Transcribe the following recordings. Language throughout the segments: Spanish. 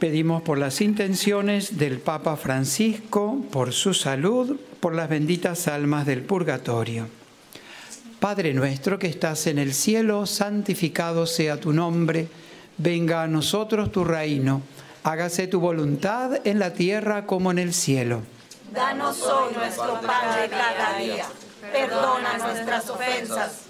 Pedimos por las intenciones del Papa Francisco, por su salud, por las benditas almas del purgatorio. Padre nuestro que estás en el cielo, santificado sea tu nombre, venga a nosotros tu reino, hágase tu voluntad en la tierra como en el cielo. Danos hoy nuestro pan de cada día, perdona nuestras ofensas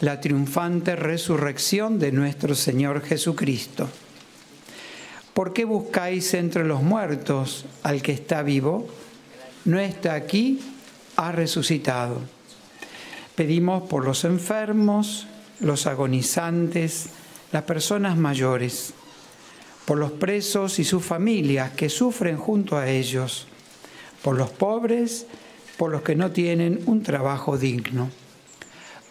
la triunfante resurrección de nuestro Señor Jesucristo. ¿Por qué buscáis entre los muertos al que está vivo? No está aquí, ha resucitado. Pedimos por los enfermos, los agonizantes, las personas mayores, por los presos y sus familias que sufren junto a ellos, por los pobres, por los que no tienen un trabajo digno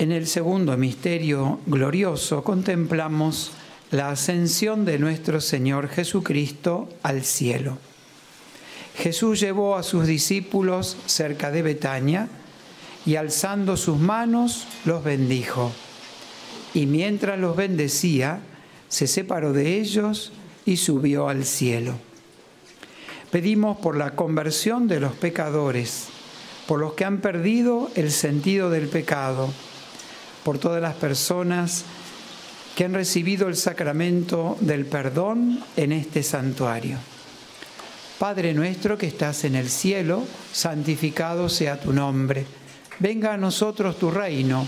En el segundo misterio glorioso contemplamos la ascensión de nuestro Señor Jesucristo al cielo. Jesús llevó a sus discípulos cerca de Betania y alzando sus manos los bendijo. Y mientras los bendecía, se separó de ellos y subió al cielo. Pedimos por la conversión de los pecadores, por los que han perdido el sentido del pecado, por todas las personas que han recibido el sacramento del perdón en este santuario. Padre nuestro que estás en el cielo, santificado sea tu nombre. Venga a nosotros tu reino.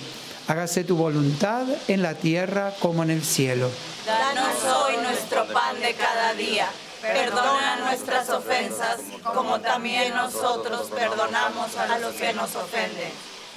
Hágase tu voluntad en la tierra como en el cielo. Danos hoy nuestro pan de cada día. Perdona nuestras ofensas, como también nosotros perdonamos a los que nos ofenden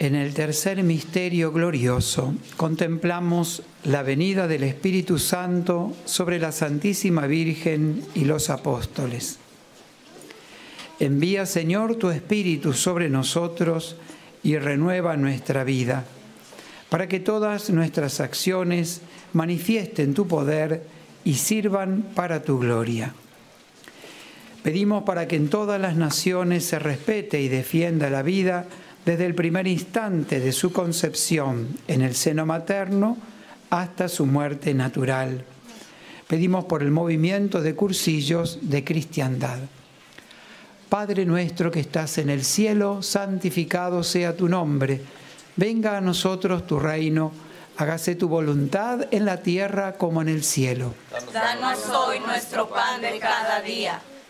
En el tercer misterio glorioso contemplamos la venida del Espíritu Santo sobre la Santísima Virgen y los apóstoles. Envía, Señor, tu Espíritu sobre nosotros y renueva nuestra vida, para que todas nuestras acciones manifiesten tu poder y sirvan para tu gloria. Pedimos para que en todas las naciones se respete y defienda la vida, desde el primer instante de su concepción en el seno materno hasta su muerte natural. Pedimos por el movimiento de cursillos de cristiandad. Padre nuestro que estás en el cielo, santificado sea tu nombre. Venga a nosotros tu reino. Hágase tu voluntad en la tierra como en el cielo. Danos hoy nuestro pan de cada día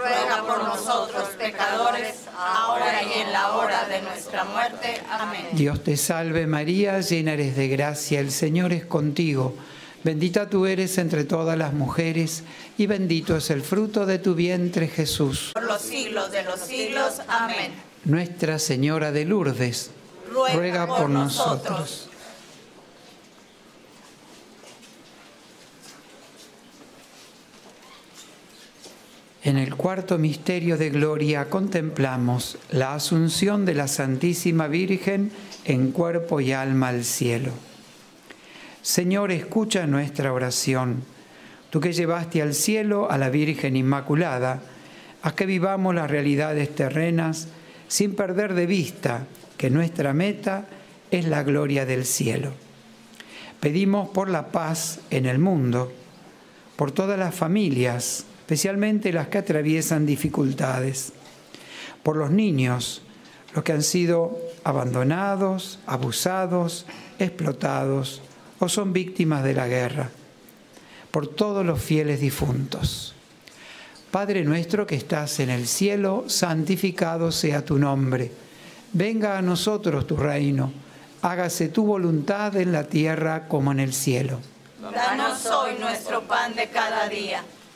ruega por nosotros pecadores, ahora y en la hora de nuestra muerte. Amén. Dios te salve María, llena eres de gracia, el Señor es contigo. Bendita tú eres entre todas las mujeres y bendito es el fruto de tu vientre Jesús. Por los siglos de los siglos. Amén. Nuestra Señora de Lourdes, ruega, por, nosotros. En el cuarto misterio de gloria contemplamos la asunción de la Santísima Virgen en cuerpo y alma al cielo. Señor, escucha nuestra oración. Tú que llevaste al cielo a la Virgen Inmaculada, a que vivamos las realidades terrenas sin perder de vista que nuestra meta es la gloria del cielo. Pedimos por la paz en el mundo, por todas las familias, especialmente las que atraviesan dificultades, por los niños, los que han sido abandonados, abusados, explotados o son víctimas de la guerra, por todos los fieles difuntos. Padre nuestro que estás en el cielo, santificado sea tu nombre. Venga a nosotros tu reino. Hágase tu voluntad en la tierra como en el cielo. Danos hoy nuestro pan de cada día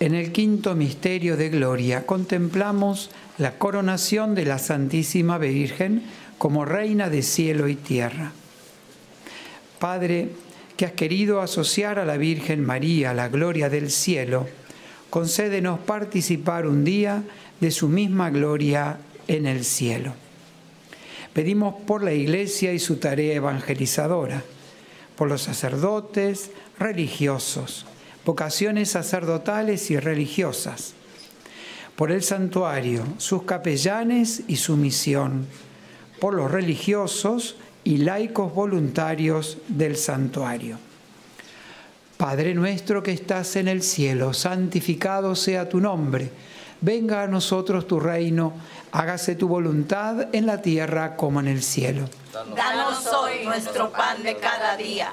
En el quinto misterio de gloria contemplamos la coronación de la Santísima Virgen como Reina de cielo y tierra. Padre, que has querido asociar a la Virgen María la gloria del cielo, concédenos participar un día de su misma gloria en el cielo. Pedimos por la Iglesia y su tarea evangelizadora, por los sacerdotes, religiosos, vocaciones sacerdotales y religiosas, por el santuario, sus capellanes y su misión, por los religiosos y laicos voluntarios del santuario. Padre nuestro que estás en el cielo, santificado sea tu nombre, venga a nosotros tu reino, hágase tu voluntad en la tierra como en el cielo. Danos hoy nuestro pan de cada día,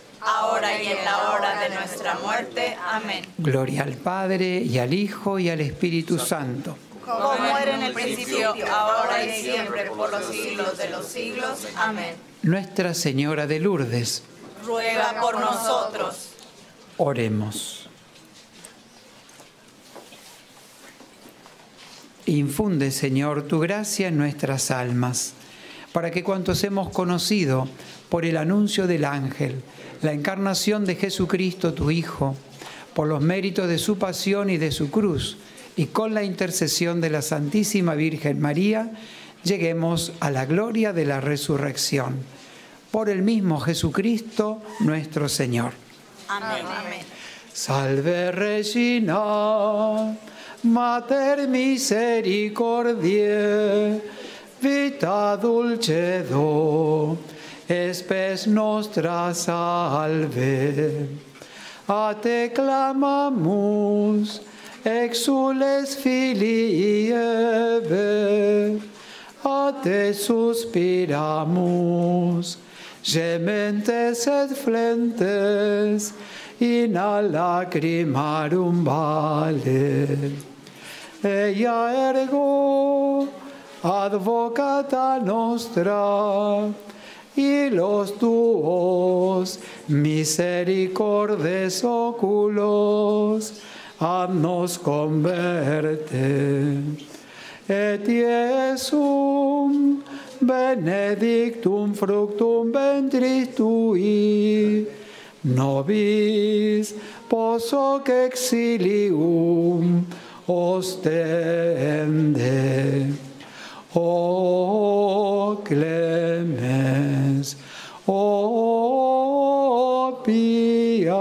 ahora y en la hora de nuestra muerte. Amén. Gloria al Padre, y al Hijo, y al Espíritu Santo. Como era en el principio, ahora y siempre, por los siglos de los siglos. Amén. Nuestra Señora de Lourdes, Ruega por nosotros. oremos. Infunde, Señor, tu gracia en nuestras almas, para que cuantos hemos conocido por el anuncio del ángel, la encarnación de Jesucristo, tu Hijo, por los méritos de su pasión y de su cruz, y con la intercesión de la Santísima Virgen María, lleguemos a la gloria de la resurrección. Por el mismo Jesucristo nuestro Señor. Amén. Salve Regina, Mater misericordiae, vita dulcedo, espes nostra salve. A te clamamus, exules filii Eve, a te suspiramus, gementes et flentes, in a lacrimarum vale. Ella ergo, advocata nostra, y los tuos misericordes oculos, nos converte. Et Iesum benedictum fructum ventris tui, nobis posoc exilium ostende. O clemens, o pia,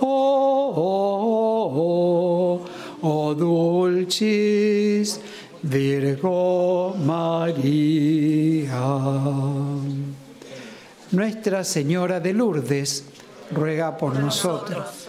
o, o dulcis Virgo María. Nuestra Señora de Lourdes ruega por nosotros.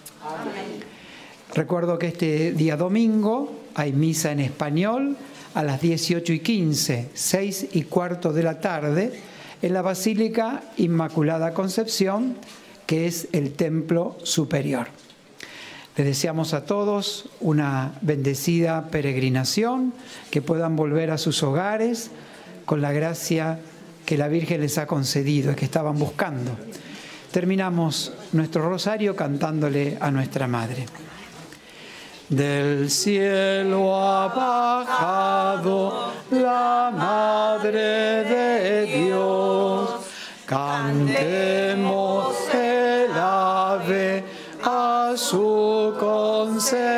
Amén. Recuerdo que este día domingo hay misa en español a las 18 y 15, 6 y cuarto de la tarde, en la Basílica Inmaculada Concepción, que es el templo superior. Les deseamos a todos una bendecida peregrinación, que puedan volver a sus hogares con la gracia que la Virgen les ha concedido y que estaban buscando. Terminamos nuestro rosario cantándole a nuestra Madre. Del cielo ha bajado la Madre de Dios. Cantemos el ave a su concepción.